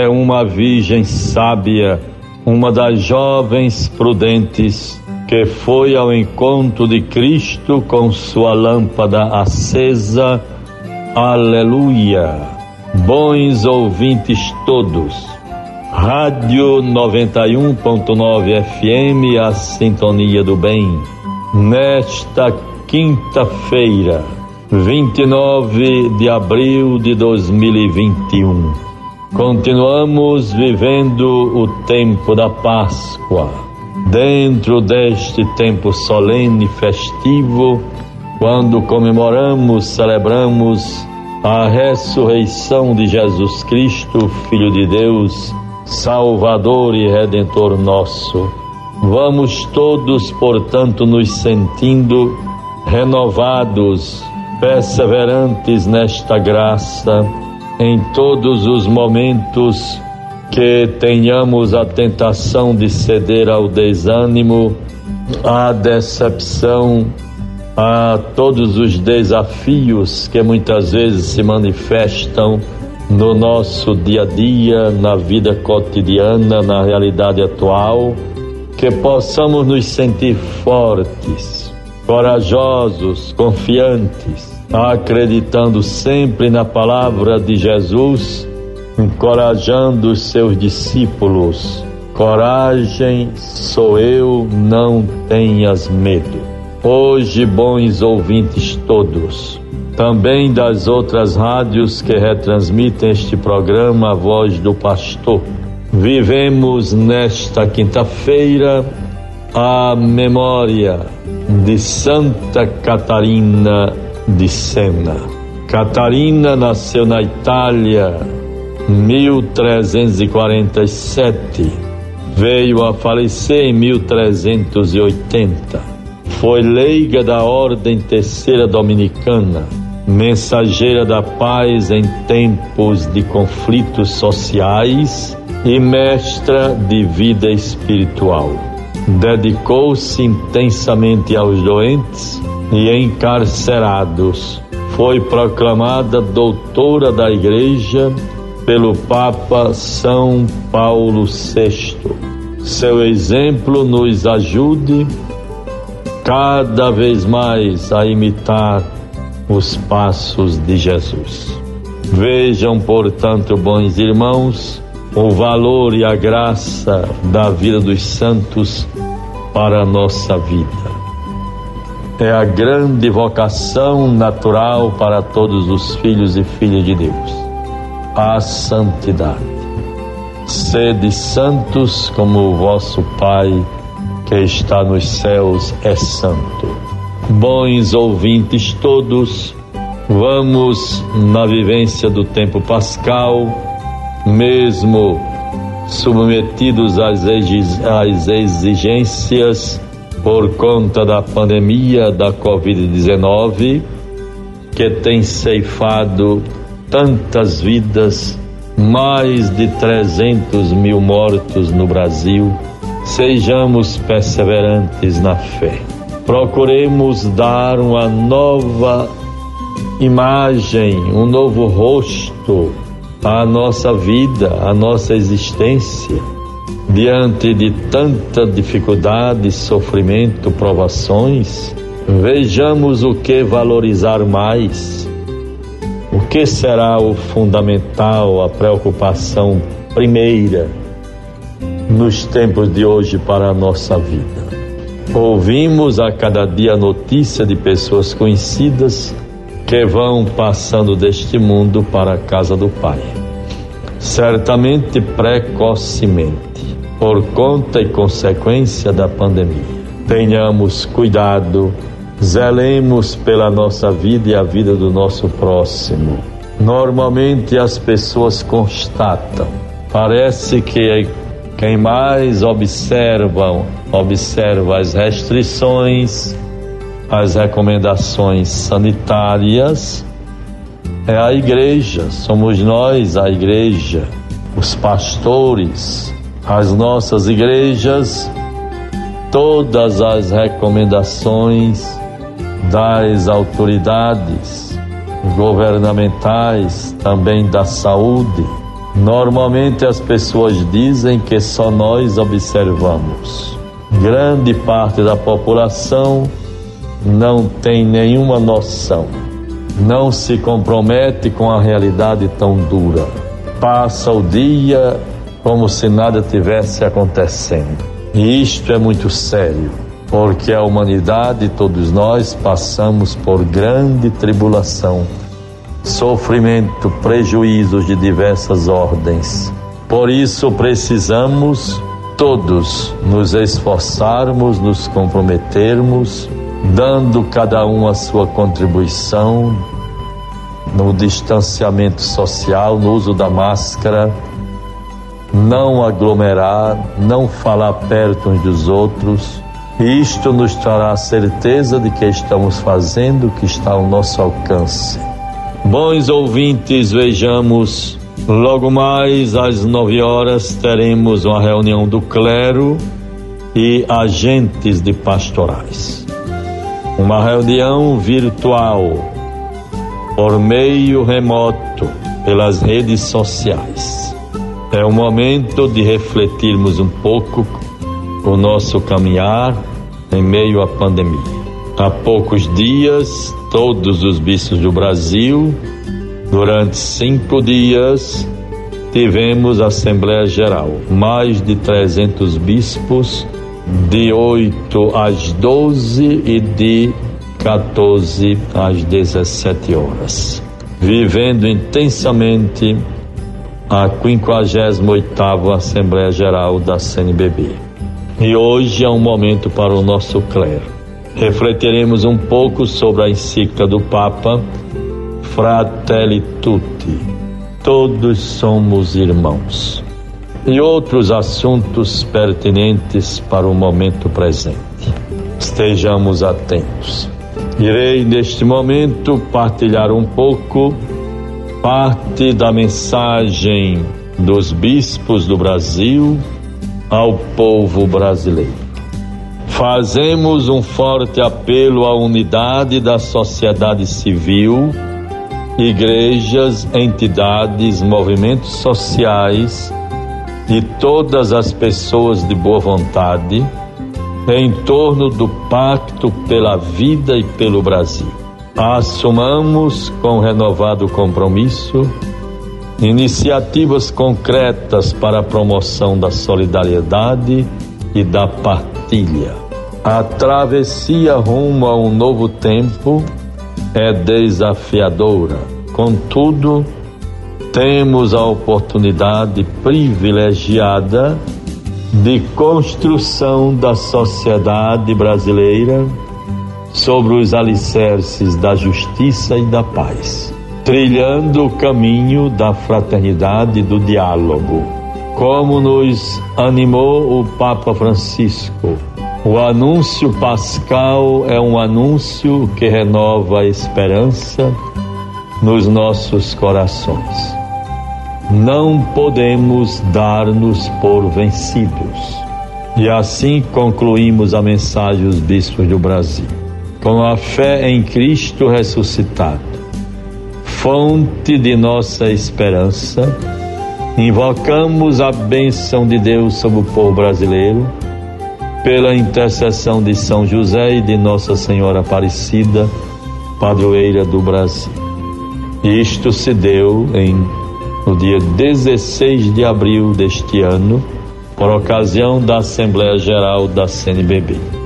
É uma virgem sábia, uma das jovens prudentes que foi ao encontro de Cristo com sua lâmpada acesa. Aleluia! Bons ouvintes todos. Rádio 91.9 FM, a sintonia do bem. Nesta quinta-feira, 29 de abril de 2021. Continuamos vivendo o tempo da Páscoa. Dentro deste tempo solene festivo, quando comemoramos, celebramos a ressurreição de Jesus Cristo, Filho de Deus, Salvador e Redentor nosso. Vamos todos, portanto, nos sentindo renovados perseverantes nesta graça, em todos os momentos que tenhamos a tentação de ceder ao desânimo, à decepção, a todos os desafios que muitas vezes se manifestam no nosso dia a dia, na vida cotidiana, na realidade atual, que possamos nos sentir fortes, corajosos, confiantes, acreditando sempre na palavra de Jesus, encorajando os seus discípulos. Coragem, sou eu, não tenhas medo. Hoje, bons ouvintes todos, também das outras rádios que retransmitem este programa, A Voz do Pastor. Vivemos nesta quinta-feira a memória de Santa Catarina de Sena. Catarina nasceu na Itália 1347. Veio a falecer em 1380. Foi leiga da Ordem Terceira Dominicana, mensageira da paz em tempos de conflitos sociais e mestra de vida espiritual. Dedicou-se intensamente aos doentes e encarcerados. Foi proclamada doutora da Igreja pelo Papa São Paulo VI. Seu exemplo nos ajude cada vez mais a imitar os passos de Jesus. Vejam, portanto, bons irmãos, o valor e a graça da vida dos santos para a nossa vida é a grande vocação natural para todos os filhos e filhas de Deus a santidade. Sede santos como o vosso Pai que está nos céus é santo. Bons ouvintes todos, vamos na vivência do tempo pascal, mesmo submetidos às exigências por conta da pandemia da Covid-19, que tem ceifado tantas vidas, mais de 300 mil mortos no Brasil. Sejamos perseverantes na fé. Procuremos dar uma nova imagem, um novo rosto à nossa vida, à nossa existência diante de tanta dificuldade, sofrimento, provações, vejamos o que valorizar mais. O que será o fundamental, a preocupação primeira nos tempos de hoje para a nossa vida? Ouvimos a cada dia notícia de pessoas conhecidas que vão passando deste mundo para a casa do Pai. Certamente precocemente por conta e consequência da pandemia. Tenhamos cuidado, zelemos pela nossa vida e a vida do nosso próximo. Normalmente as pessoas constatam, parece que quem mais observa, observa as restrições, as recomendações sanitárias, é a igreja, somos nós a igreja, os pastores, as nossas igrejas todas as recomendações das autoridades governamentais, também da saúde, Normalmente as pessoas dizem que só nós observamos. Grande parte da população não tem nenhuma noção, não se compromete com a realidade tão dura. Passa o dia como se nada tivesse acontecendo. E isto é muito sério, porque a humanidade, todos nós, passamos por grande tribulação, sofrimento, prejuízos de diversas ordens. Por isso precisamos todos nos esforçarmos, nos comprometermos, dando cada um a sua contribuição no distanciamento social, no uso da máscara não aglomerar, não falar perto uns dos outros. Isto nos trará a certeza de que estamos fazendo o que está ao nosso alcance. Bons ouvintes, vejamos. Logo mais às nove horas teremos uma reunião do clero e agentes de pastorais. Uma reunião virtual por meio remoto pelas redes sociais é o momento de refletirmos um pouco o nosso caminhar em meio à pandemia. Há poucos dias, todos os bispos do Brasil, durante cinco dias, tivemos Assembleia Geral. Mais de 300 bispos, de 8 às 12 e de 14 às 17 horas. Vivendo intensamente a 58ª Assembleia Geral da CNBB. E hoje é um momento para o nosso clero. Refletiremos um pouco sobre a encíclica do Papa Fratelli Tutti. Todos somos irmãos. E outros assuntos pertinentes para o momento presente. Estejamos atentos. Irei, neste momento, partilhar um pouco parte da mensagem dos bispos do Brasil ao povo brasileiro. Fazemos um forte apelo à unidade da sociedade civil, igrejas, entidades, movimentos sociais e todas as pessoas de boa vontade em torno do pacto pela vida e pelo Brasil assumamos com renovado compromisso iniciativas concretas para a promoção da solidariedade e da partilha. A travessia rumo a um novo tempo é desafiadora, contudo, temos a oportunidade privilegiada de construção da sociedade brasileira sobre os alicerces da justiça e da paz, trilhando o caminho da fraternidade e do diálogo. Como nos animou o Papa Francisco, o anúncio pascal é um anúncio que renova a esperança nos nossos corações. Não podemos dar-nos por vencidos. E assim concluímos a mensagem dos bispos do Brasil com a fé em Cristo ressuscitado, fonte de nossa esperança, invocamos a bênção de Deus sobre o povo brasileiro, pela intercessão de São José e de Nossa Senhora Aparecida, padroeira do Brasil. Isto se deu em, no dia 16 de abril deste ano, por ocasião da Assembleia Geral da CNBB.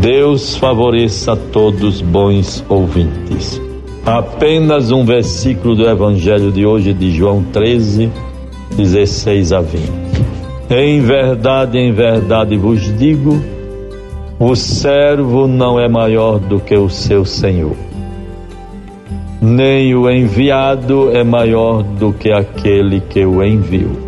Deus favoreça a todos bons ouvintes. Apenas um versículo do Evangelho de hoje, de João 13, 16 a 20. Em verdade, em verdade vos digo: o servo não é maior do que o seu senhor, nem o enviado é maior do que aquele que o enviou.